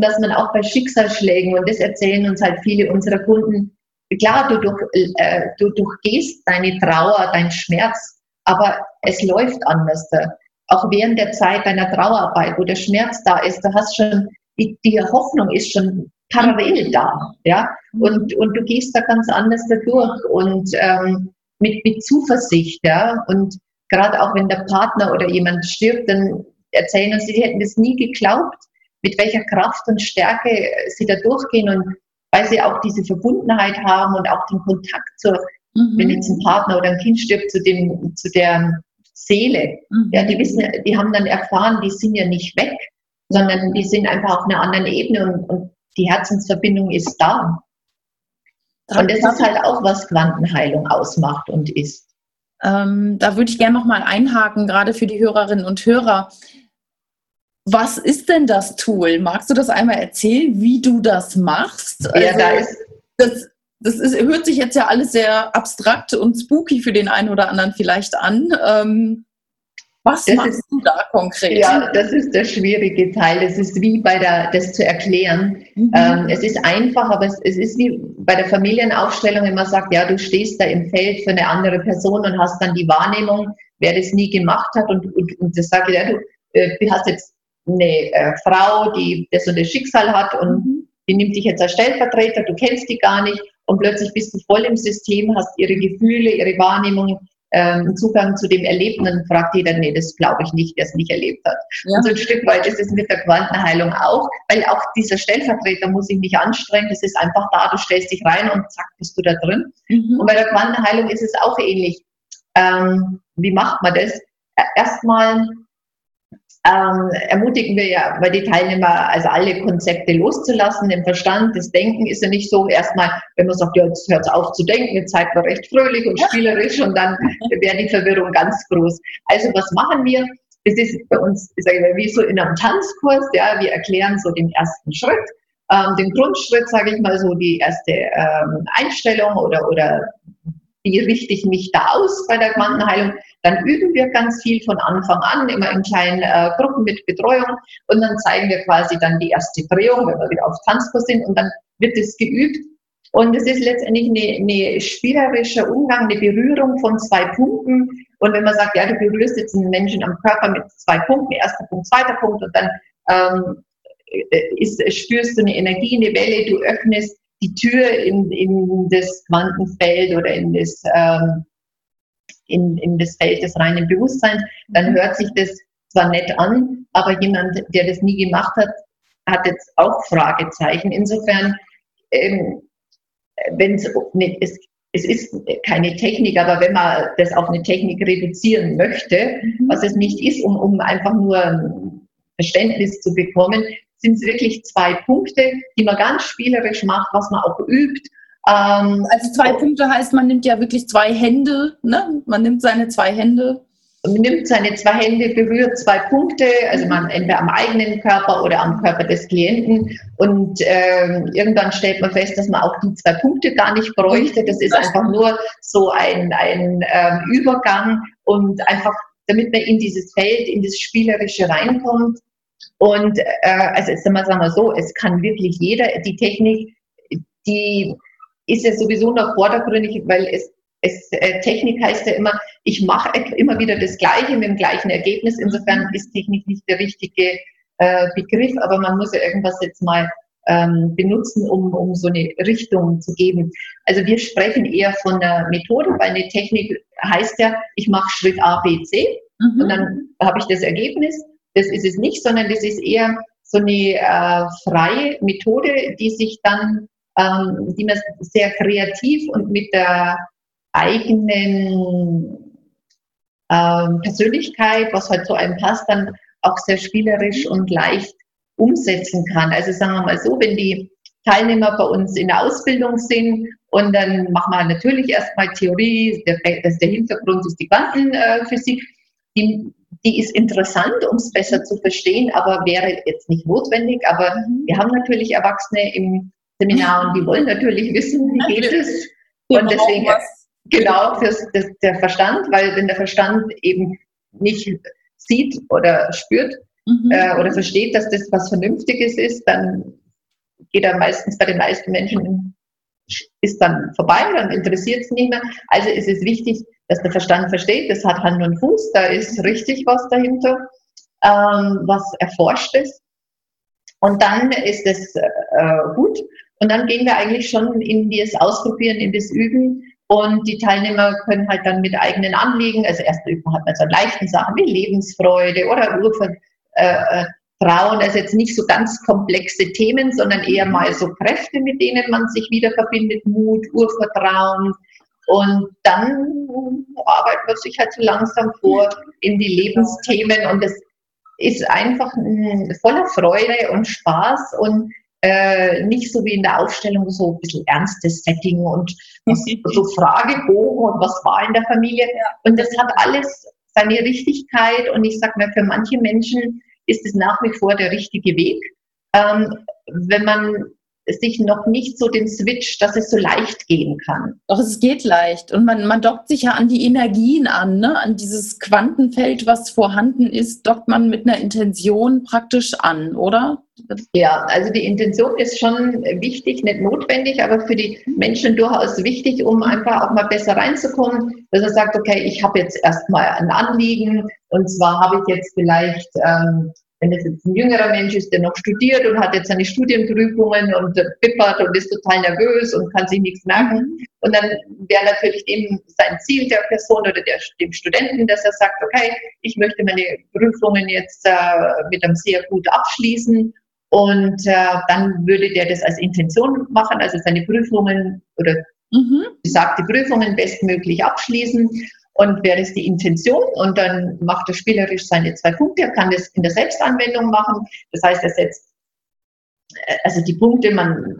dass man auch bei Schicksalsschlägen, und das erzählen uns halt viele unserer Kunden, klar, du, durch, äh, du durchgehst deine Trauer, dein Schmerz, aber es läuft anders. Da. Auch während der Zeit deiner Trauerarbeit, wo der Schmerz da ist, du hast schon, die, die Hoffnung ist schon parallel da, ja, und, und du gehst da ganz anders dadurch und ähm, mit, mit Zuversicht, ja, und gerade auch wenn der Partner oder jemand stirbt, dann erzählen uns, sie hätten das nie geglaubt, mit welcher Kraft und Stärke sie da durchgehen und weil sie auch diese Verbundenheit haben und auch den Kontakt zur, mhm. wenn jetzt ein Partner oder ein Kind stirbt, zu dem, zu der Seele. Mhm. Ja, die wissen, die haben dann erfahren, die sind ja nicht weg, sondern die sind einfach auf einer anderen Ebene und, und die Herzensverbindung ist da. Und das ist halt auch, was Quantenheilung ausmacht und ist. Ähm, da würde ich gerne nochmal einhaken, gerade für die Hörerinnen und Hörer. Was ist denn das Tool? Magst du das einmal erzählen, wie du das machst? Ja, also, da ist. Das, das ist, hört sich jetzt ja alles sehr abstrakt und spooky für den einen oder anderen vielleicht an. Ähm, was das machst ist, du da konkret? Ja, das ist der schwierige Teil. Es ist wie bei der, das zu erklären. Mhm. Ähm, es ist einfach, aber es, es, ist wie bei der Familienaufstellung, wenn man sagt, ja, du stehst da im Feld für eine andere Person und hast dann die Wahrnehmung, wer das nie gemacht hat und, und, und das sage ja, du, äh, du hast jetzt eine äh, Frau, die das und das Schicksal hat und mhm. die nimmt dich jetzt als Stellvertreter, du kennst die gar nicht und plötzlich bist du voll im System, hast ihre Gefühle, ihre Wahrnehmungen, ähm, Zugang zu dem Erlebten und fragt jeder, nee, das glaube ich nicht, der es nicht erlebt hat. Ja. Und so ein Stück weit ist es mit der Quantenheilung auch, weil auch dieser Stellvertreter muss sich nicht anstrengen, das ist einfach da, du stellst dich rein und zack, bist du da drin. Mhm. Und bei der Quantenheilung ist es auch ähnlich. Ähm, wie macht man das? Erstmal ähm, ermutigen wir ja bei die Teilnehmer, also alle Konzepte loszulassen. Den Verstand, das Denken ist ja nicht so erstmal, wenn man sagt, ja, jetzt hört auf zu denken, jetzt seid wir recht fröhlich und spielerisch und dann wäre die Verwirrung ganz groß. Also was machen wir? Das ist bei uns, ich mal, wie so in einem Tanzkurs, ja, wir erklären so den ersten Schritt, ähm, den Grundschritt, sage ich mal so, die erste ähm, Einstellung oder, oder wie richte ich mich da aus bei der Quantenheilung? Dann üben wir ganz viel von Anfang an, immer in kleinen äh, Gruppen mit Betreuung und dann zeigen wir quasi dann die erste Drehung, wenn wir wieder auf Tanzkurs sind und dann wird es geübt. Und es ist letztendlich eine, eine spielerische Umgang, eine Berührung von zwei Punkten. Und wenn man sagt, ja, du berührst jetzt einen Menschen am Körper mit zwei Punkten, erster Punkt, zweiter Punkt, und dann ähm, ist, spürst du eine Energie, eine Welle, du öffnest die Tür in, in das Quantenfeld oder in das ähm, in, in das Feld des reinen Bewusstseins, dann hört sich das zwar nett an, aber jemand, der das nie gemacht hat, hat jetzt auch Fragezeichen. Insofern, ähm, wenn es, es, es ist keine Technik, aber wenn man das auf eine Technik reduzieren möchte, mhm. was es nicht ist, um, um einfach nur Verständnis zu bekommen, sind es wirklich zwei Punkte, die man ganz spielerisch macht, was man auch übt ähm, also zwei Punkte heißt, man nimmt ja wirklich zwei Hände, ne? man nimmt seine zwei Hände. nimmt seine zwei Hände, berührt zwei Punkte, also man entweder am eigenen Körper oder am Körper des Klienten und äh, irgendwann stellt man fest, dass man auch die zwei Punkte gar nicht bräuchte. Das ist einfach nur so ein, ein äh, Übergang und einfach, damit man in dieses Feld, in das Spielerische reinkommt. Und äh, also jetzt sagen wir so, es kann wirklich jeder die Technik, die ist ja sowieso noch vordergründig, weil es es, äh, Technik heißt ja immer, ich mache immer wieder das Gleiche mit dem gleichen Ergebnis. Insofern ist Technik nicht der richtige äh, Begriff, aber man muss ja irgendwas jetzt mal ähm, benutzen, um, um so eine Richtung zu geben. Also wir sprechen eher von einer Methode, weil eine Technik heißt ja, ich mache Schritt A, B, C mhm. und dann habe ich das Ergebnis. Das ist es nicht, sondern das ist eher so eine äh, freie Methode, die sich dann, ähm, die man sehr kreativ und mit der eigenen ähm, Persönlichkeit, was halt zu einem passt, dann auch sehr spielerisch und leicht umsetzen kann. Also sagen wir mal so, wenn die Teilnehmer bei uns in der Ausbildung sind und dann machen wir natürlich erstmal Theorie, der, das, der Hintergrund ist die Quantenphysik, die, die ist interessant, um es besser zu verstehen, aber wäre jetzt nicht notwendig. Aber mhm. wir haben natürlich Erwachsene im Und die wollen natürlich wissen, wie geht es. Und deswegen Genau, fürs, das, der Verstand, weil wenn der Verstand eben nicht sieht oder spürt mhm. äh, oder versteht, dass das was Vernünftiges ist, dann geht er meistens bei den meisten Menschen ist dann vorbei, dann interessiert es nicht mehr. Also ist es wichtig, dass der Verstand versteht, das hat Hand und Fuß, da ist richtig was dahinter, ähm, was erforscht ist. Und dann ist es äh, gut. Und dann gehen wir eigentlich schon in das Ausprobieren, in das Üben, und die Teilnehmer können halt dann mit eigenen Anliegen, also erst üben hat man so leichten Sachen wie Lebensfreude oder Urvertrauen, äh, äh also jetzt nicht so ganz komplexe Themen, sondern eher mal so Kräfte, mit denen man sich wieder verbindet, Mut, Urvertrauen. Und dann arbeitet man sich halt so langsam vor in die Lebensthemen. Und es ist einfach voller Freude und Spaß. Und äh, nicht so wie in der Aufstellung so ein bisschen ernstes Setting und so Fragebogen und was war in der Familie. Und das hat alles seine Richtigkeit und ich sage mal, für manche Menschen ist es nach wie vor der richtige Weg. Ähm, wenn man sich noch nicht so den Switch, dass es so leicht gehen kann. Doch, es geht leicht. Und man, man dockt sich ja an die Energien an, ne? an dieses Quantenfeld, was vorhanden ist, dockt man mit einer Intention praktisch an, oder? Ja, also die Intention ist schon wichtig, nicht notwendig, aber für die Menschen durchaus wichtig, um einfach auch mal besser reinzukommen, dass er sagt, okay, ich habe jetzt erstmal ein Anliegen und zwar habe ich jetzt vielleicht ähm, wenn es jetzt ein jüngerer Mensch ist, der noch studiert und hat jetzt seine Studienprüfungen und bippert und ist total nervös und kann sich nichts merken. Und dann wäre natürlich dem sein Ziel der Person oder der, dem Studenten, dass er sagt, okay, ich möchte meine Prüfungen jetzt äh, mit einem sehr gut abschließen. Und äh, dann würde der das als Intention machen, also seine Prüfungen oder mhm. besagte Prüfungen bestmöglich abschließen und wäre das die Intention und dann macht er spielerisch seine zwei Punkte, er kann das in der Selbstanwendung machen. Das heißt, er setzt äh, also die Punkte, man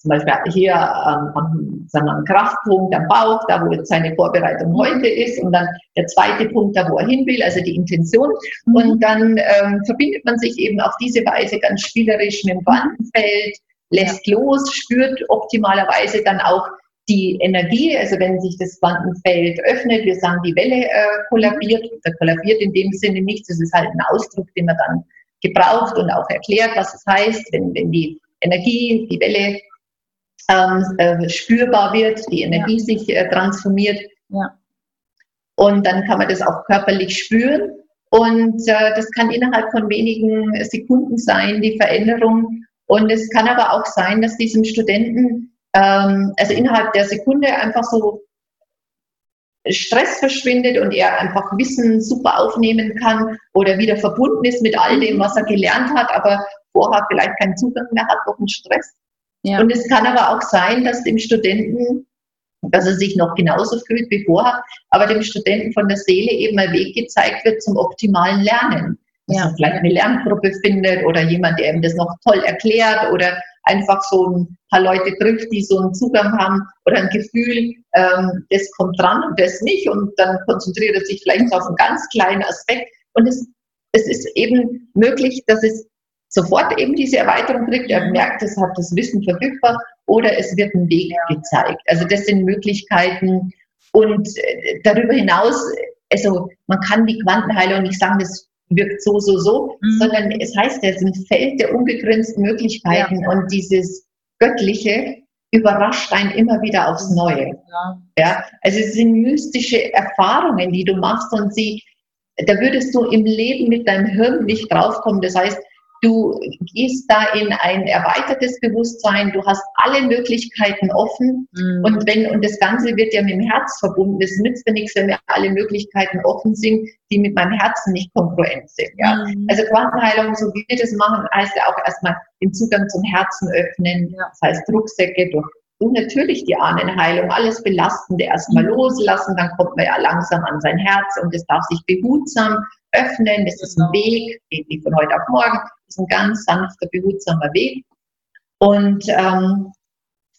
zum Beispiel hier ähm, am, sagen wir, am Kraftpunkt am Bauch, da wo jetzt seine Vorbereitung heute ist und dann der zweite Punkt, da wo er hin will, also die Intention. Mhm. Und dann ähm, verbindet man sich eben auf diese Weise ganz spielerisch mit dem Quantenfeld, lässt ja. los, spürt optimalerweise dann auch die Energie, also wenn sich das Quantenfeld öffnet, wir sagen, die Welle äh, kollabiert, da kollabiert in dem Sinne nichts, das ist halt ein Ausdruck, den man dann gebraucht und auch erklärt, was es heißt, wenn, wenn die Energie, die Welle ähm, äh, spürbar wird, die Energie ja. sich äh, transformiert. Ja. Und dann kann man das auch körperlich spüren. Und äh, das kann innerhalb von wenigen Sekunden sein, die Veränderung. Und es kann aber auch sein, dass diesem Studenten ähm, also innerhalb der Sekunde einfach so Stress verschwindet und er einfach Wissen super aufnehmen kann oder wieder verbunden ist mit all dem, was er gelernt hat, aber vorher vielleicht keinen Zugang mehr hat durch den Stress. Ja. Und es kann aber auch sein, dass dem Studenten, dass er sich noch genauso fühlt wie vorher, aber dem Studenten von der Seele eben ein Weg gezeigt wird zum optimalen Lernen. Dass ja. er vielleicht eine Lerngruppe findet oder jemand, der ihm das noch toll erklärt oder einfach so ein paar Leute trifft, die so einen Zugang haben oder ein Gefühl, ähm, das kommt dran und das nicht. Und dann konzentriert er sich vielleicht auf einen ganz kleinen Aspekt. Und es, es ist eben möglich, dass es sofort eben diese Erweiterung kriegt, er merkt, es hat das Wissen verfügbar oder es wird ein Weg gezeigt. Also das sind Möglichkeiten. Und äh, darüber hinaus, also man kann die Quantenheilung nicht sagen, das wirkt so, so, so, mhm. sondern es heißt, es ist ein Feld der unbegrenzten Möglichkeiten ja. und dieses Göttliche überrascht einen immer wieder aufs Neue. Ja. ja. Also es sind mystische Erfahrungen, die du machst und sie, da würdest du im Leben mit deinem Hirn nicht draufkommen. Das heißt, Du gehst da in ein erweitertes Bewusstsein, du hast alle Möglichkeiten offen mhm. und wenn, und das Ganze wird ja mit dem Herz verbunden. Es nützt mir nichts, wenn mir alle Möglichkeiten offen sind, die mit meinem Herzen nicht kongruent sind. Ja? Mhm. Also Quantenheilung, so wie wir das machen, heißt ja auch erstmal den Zugang zum Herzen öffnen, ja. das heißt Rucksäcke durch und natürlich die Ahnenheilung, alles Belastende erstmal mhm. loslassen, dann kommt man ja langsam an sein Herz und es darf sich behutsam öffnen. Das ist ein genau. Weg, geht nicht von heute auf morgen, das ist ein ganz sanfter, behutsamer Weg. Und ähm,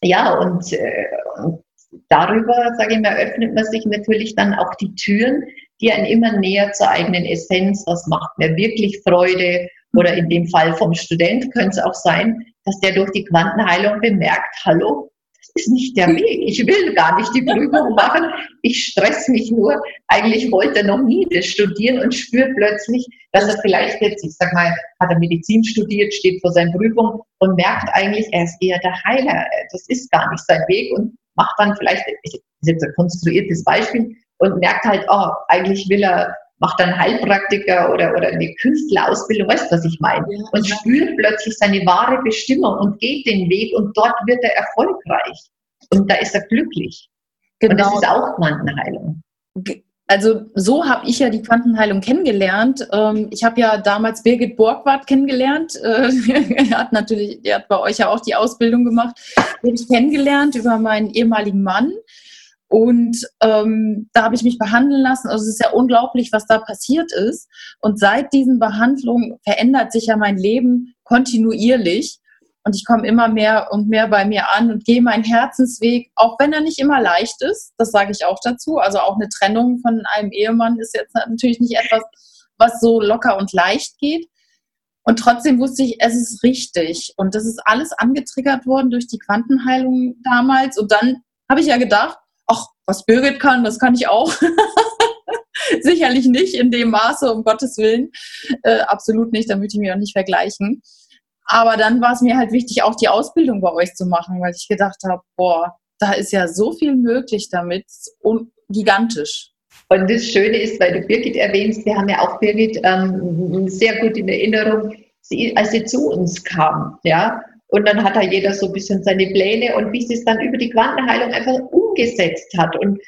ja, und, äh, und darüber, sage ich mal, öffnet man sich natürlich dann auch die Türen, die einen immer näher zur eigenen Essenz, was macht mir wirklich Freude, oder in dem Fall vom Student könnte es auch sein, dass der durch die Quantenheilung bemerkt, hallo, ist nicht der Weg. Ich will gar nicht die Prüfung machen. Ich stress mich nur. Eigentlich wollte er noch nie das studieren und spürt plötzlich, dass er vielleicht jetzt, ich sag mal, hat er Medizin studiert, steht vor seiner Prüfung und merkt eigentlich, er ist eher der Heiler. Das ist gar nicht sein Weg und macht dann vielleicht, das ist jetzt ein konstruiertes Beispiel, und merkt halt, oh, eigentlich will er macht dann Heilpraktiker oder, oder eine Künstlerausbildung, weißt du, was ich meine? Ja, und ja. spürt plötzlich seine wahre Bestimmung und geht den Weg und dort wird er erfolgreich. Und da ist er glücklich. Genau. Und das genau. ist auch Quantenheilung. Also so habe ich ja die Quantenheilung kennengelernt. Ähm, ich habe ja damals Birgit Borgwart kennengelernt. er hat natürlich, er hat bei euch ja auch die Ausbildung gemacht. Die habe ich kennengelernt über meinen ehemaligen Mann. Und ähm, da habe ich mich behandeln lassen. Also es ist ja unglaublich, was da passiert ist. Und seit diesen Behandlungen verändert sich ja mein Leben kontinuierlich. Und ich komme immer mehr und mehr bei mir an und gehe meinen Herzensweg, auch wenn er nicht immer leicht ist. Das sage ich auch dazu. Also auch eine Trennung von einem Ehemann ist jetzt natürlich nicht etwas, was so locker und leicht geht. Und trotzdem wusste ich, es ist richtig. Und das ist alles angetriggert worden durch die Quantenheilung damals. Und dann habe ich ja gedacht, ach, was Birgit kann, das kann ich auch. Sicherlich nicht in dem Maße, um Gottes Willen. Äh, absolut nicht, da möchte ich mich auch nicht vergleichen. Aber dann war es mir halt wichtig, auch die Ausbildung bei euch zu machen, weil ich gedacht habe, boah, da ist ja so viel möglich damit und gigantisch. Und das Schöne ist, weil du Birgit erwähnst, wir haben ja auch Birgit ähm, sehr gut in Erinnerung, sie, als sie zu uns kam, ja, und dann hat da jeder so ein bisschen seine Pläne und wie sie es dann über die Quantenheilung einfach umgesetzt hat. Und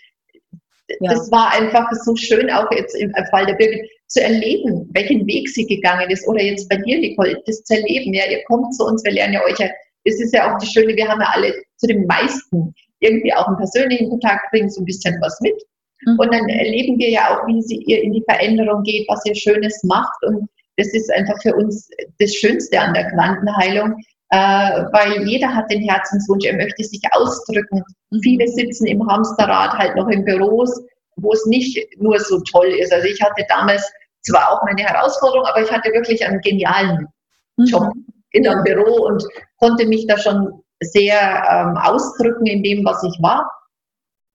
ja. das war einfach so schön, auch jetzt im Fall der Birgit, zu erleben, welchen Weg sie gegangen ist. Oder jetzt bei dir, Nicole, das zu erleben. Ja, ihr kommt zu uns, wir lernen ja euch ja. Das ist ja auch das Schöne, wir haben ja alle zu den meisten irgendwie auch einen persönlichen Kontakt, bringen so ein bisschen was mit. Mhm. Und dann erleben wir ja auch, wie sie ihr in die Veränderung geht, was ihr Schönes macht. Und das ist einfach für uns das Schönste an der Quantenheilung, äh, weil jeder hat den Herzenswunsch, er möchte sich ausdrücken. Mhm. Viele sitzen im Hamsterrad halt noch in Büros, wo es nicht nur so toll ist. Also ich hatte damals zwar auch meine Herausforderung, aber ich hatte wirklich einen genialen mhm. Job in einem Büro und konnte mich da schon sehr ähm, ausdrücken in dem, was ich war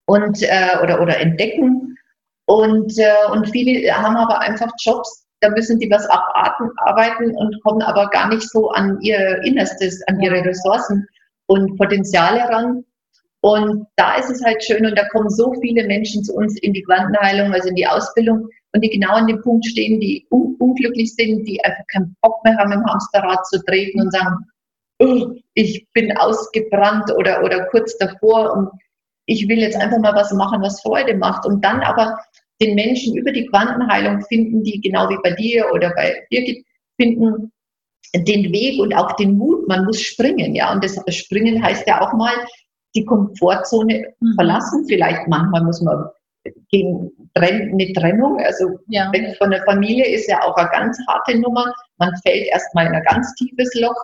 und äh, oder oder entdecken. Und, äh, und viele haben aber einfach Jobs, da müssen die was abarbeiten und kommen aber gar nicht so an ihr Innerstes, an ihre Ressourcen und Potenziale ran. Und da ist es halt schön und da kommen so viele Menschen zu uns in die Quantenheilung, also in die Ausbildung und die genau an dem Punkt stehen, die un unglücklich sind, die einfach keinen Bock mehr haben, im Hamsterrad zu treten und sagen, oh, ich bin ausgebrannt oder, oder kurz davor und ich will jetzt einfach mal was machen, was Freude macht. Und dann aber den Menschen über die Quantenheilung finden, die genau wie bei dir oder bei Birgit finden den Weg und auch den Mut. Man muss springen, ja. Und das Springen heißt ja auch mal die Komfortzone mhm. verlassen. Vielleicht manchmal muss man gegen eine Trennung, also ja. weg von der Familie ist ja auch eine ganz harte Nummer. Man fällt erstmal in ein ganz tiefes Loch.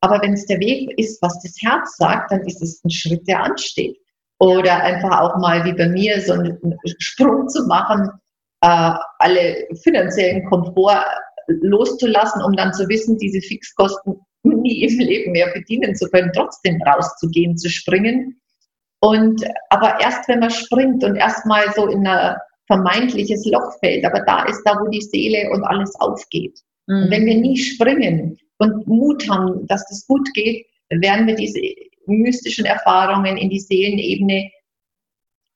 Aber wenn es der Weg ist, was das Herz sagt, dann ist es ein Schritt, der ansteht. Oder einfach auch mal wie bei mir so einen Sprung zu machen, äh, alle finanziellen Komfort loszulassen, um dann zu wissen, diese Fixkosten nie im Leben mehr bedienen zu können, trotzdem rauszugehen, zu springen. Und aber erst wenn man springt und erstmal so in ein vermeintliches Loch fällt, aber da ist da, wo die Seele und alles aufgeht. Mhm. Und wenn wir nie springen und Mut haben, dass das gut geht, werden wir diese mystischen Erfahrungen in die Seelenebene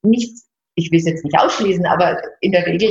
nicht, ich will es jetzt nicht ausschließen, aber in der Regel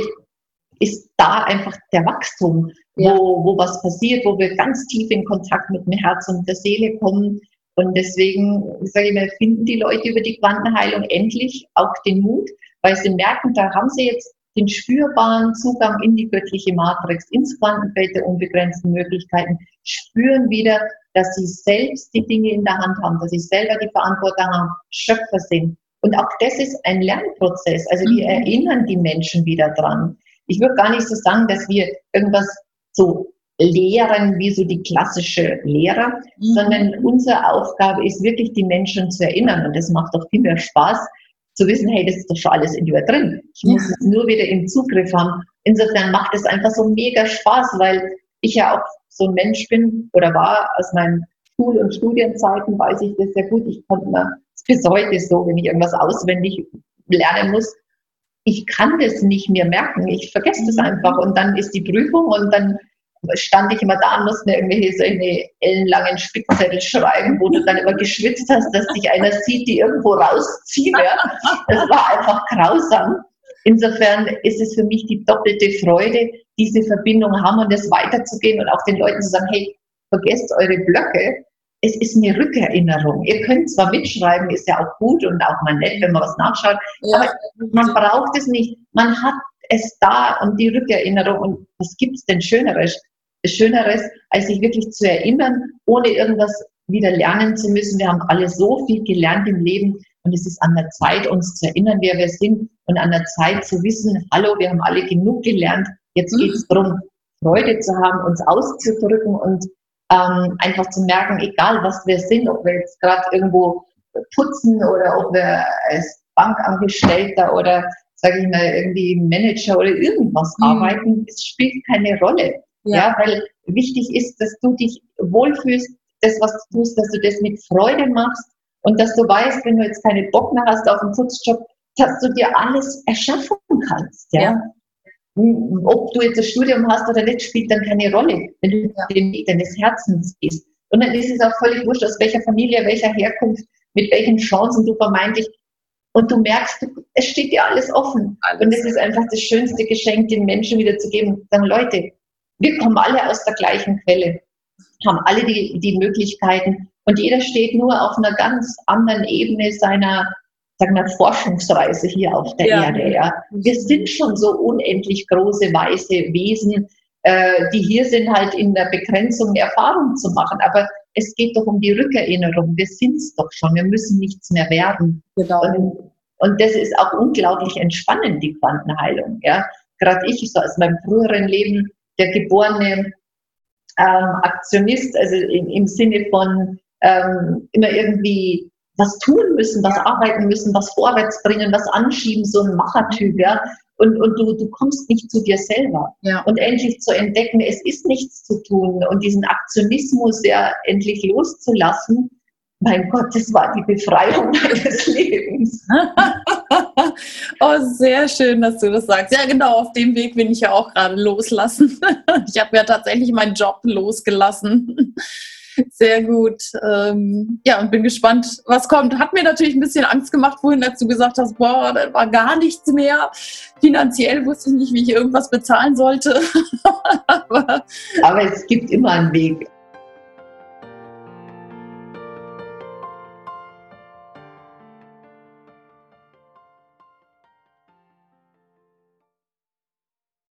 ist da einfach der Wachstum, ja. wo, wo was passiert, wo wir ganz tief in Kontakt mit dem Herz und der Seele kommen. Und deswegen, sage ich mal, finden die Leute über die Quantenheilung endlich auch den Mut, weil sie merken, da haben sie jetzt den spürbaren Zugang in die göttliche Matrix, ins Quantenfeld der unbegrenzten Möglichkeiten, spüren wieder, dass sie selbst die Dinge in der Hand haben, dass sie selber die Verantwortung haben, Schöpfer sind. Und auch das ist ein Lernprozess. Also wir mhm. erinnern die Menschen wieder dran. Ich würde gar nicht so sagen, dass wir irgendwas so lehren wie so die klassische Lehrer, mhm. sondern unsere Aufgabe ist wirklich, die Menschen zu erinnern. Und das macht doch viel mehr Spaß, zu wissen, hey, das ist doch schon alles in dir drin. Ich muss ja. es nur wieder im Zugriff haben. Insofern macht es einfach so mega Spaß, weil ich ja auch so ein Mensch bin oder war aus meinen Schul- und Studienzeiten, weiß ich das sehr gut. Ich konnte mir bis heute so, wenn ich irgendwas auswendig lernen muss, ich kann das nicht mehr merken. Ich vergesse das mhm. einfach und dann ist die Prüfung und dann stand ich immer da und musste mir irgendwelche solche ellenlangen Spickzettel schreiben, wo du dann immer geschwitzt hast, dass dich einer sieht, die irgendwo rauszieht. Ja. Das war einfach grausam. Insofern ist es für mich die doppelte Freude, diese Verbindung haben und das weiterzugehen und auch den Leuten zu sagen, hey, vergesst eure Blöcke. Es ist eine Rückerinnerung. Ihr könnt zwar mitschreiben, ist ja auch gut und auch mal nett, wenn man was nachschaut, ja. aber man braucht es nicht. Man hat es da und die Rückerinnerung. Und was gibt es denn Schöneres? Schöneres, als sich wirklich zu erinnern, ohne irgendwas wieder lernen zu müssen. Wir haben alle so viel gelernt im Leben und es ist an der Zeit, uns zu erinnern, wer wir sind und an der Zeit zu wissen, hallo, wir haben alle genug gelernt. Jetzt geht es darum, Freude zu haben, uns auszudrücken und ähm, einfach zu merken, egal was wir sind, ob wir jetzt gerade irgendwo putzen oder ob wir als Bankangestellter oder sage ich mal irgendwie Manager oder irgendwas mhm. arbeiten, es spielt keine Rolle. Ja. ja, weil wichtig ist, dass du dich wohlfühlst, das, was du tust, dass du das mit Freude machst und dass du weißt, wenn du jetzt keine Bock mehr hast auf einen Putzjob, dass du dir alles erschaffen kannst. Ja? ja. Ob du jetzt ein Studium hast oder nicht, spielt dann keine Rolle, wenn du den Weg deines Herzens gehst. Und dann ist es auch völlig wurscht, aus welcher Familie, welcher Herkunft, mit welchen Chancen du vermeintlich und du merkst, es steht dir alles offen. Alles. Und es ist einfach das schönste Geschenk, den Menschen wieder zu geben. Sagen, Leute, wir kommen alle aus der gleichen Quelle, haben alle die, die Möglichkeiten und jeder steht nur auf einer ganz anderen Ebene seiner sagen wir, Forschungsreise hier auf der ja. Erde. Ja. Wir sind schon so unendlich große, weiße Wesen, äh, die hier sind, halt in der Begrenzung eine Erfahrung zu machen. Aber es geht doch um die Rückerinnerung. Wir sind es doch schon. Wir müssen nichts mehr werden. Genau. Und, und das ist auch unglaublich entspannend, die Quantenheilung. Ja. Gerade ich, so aus meinem früheren Leben, der geborene ähm, Aktionist, also im, im Sinne von ähm, immer irgendwie was tun müssen, was arbeiten müssen, was vorwärts bringen, was anschieben, so ein Machertyp, ja. Und, und du, du kommst nicht zu dir selber. Ja. Und endlich zu entdecken, es ist nichts zu tun und diesen Aktionismus ja endlich loszulassen, mein Gott, das war die Befreiung meines Lebens. oh, sehr schön, dass du das sagst. Ja, genau, auf dem Weg bin ich ja auch gerade loslassen. ich habe ja tatsächlich meinen Job losgelassen. Sehr gut. Ähm, ja, und bin gespannt, was kommt. Hat mir natürlich ein bisschen Angst gemacht, als du gesagt hast, boah, da war gar nichts mehr. Finanziell wusste ich nicht, wie ich irgendwas bezahlen sollte. Aber, Aber es gibt immer einen Weg.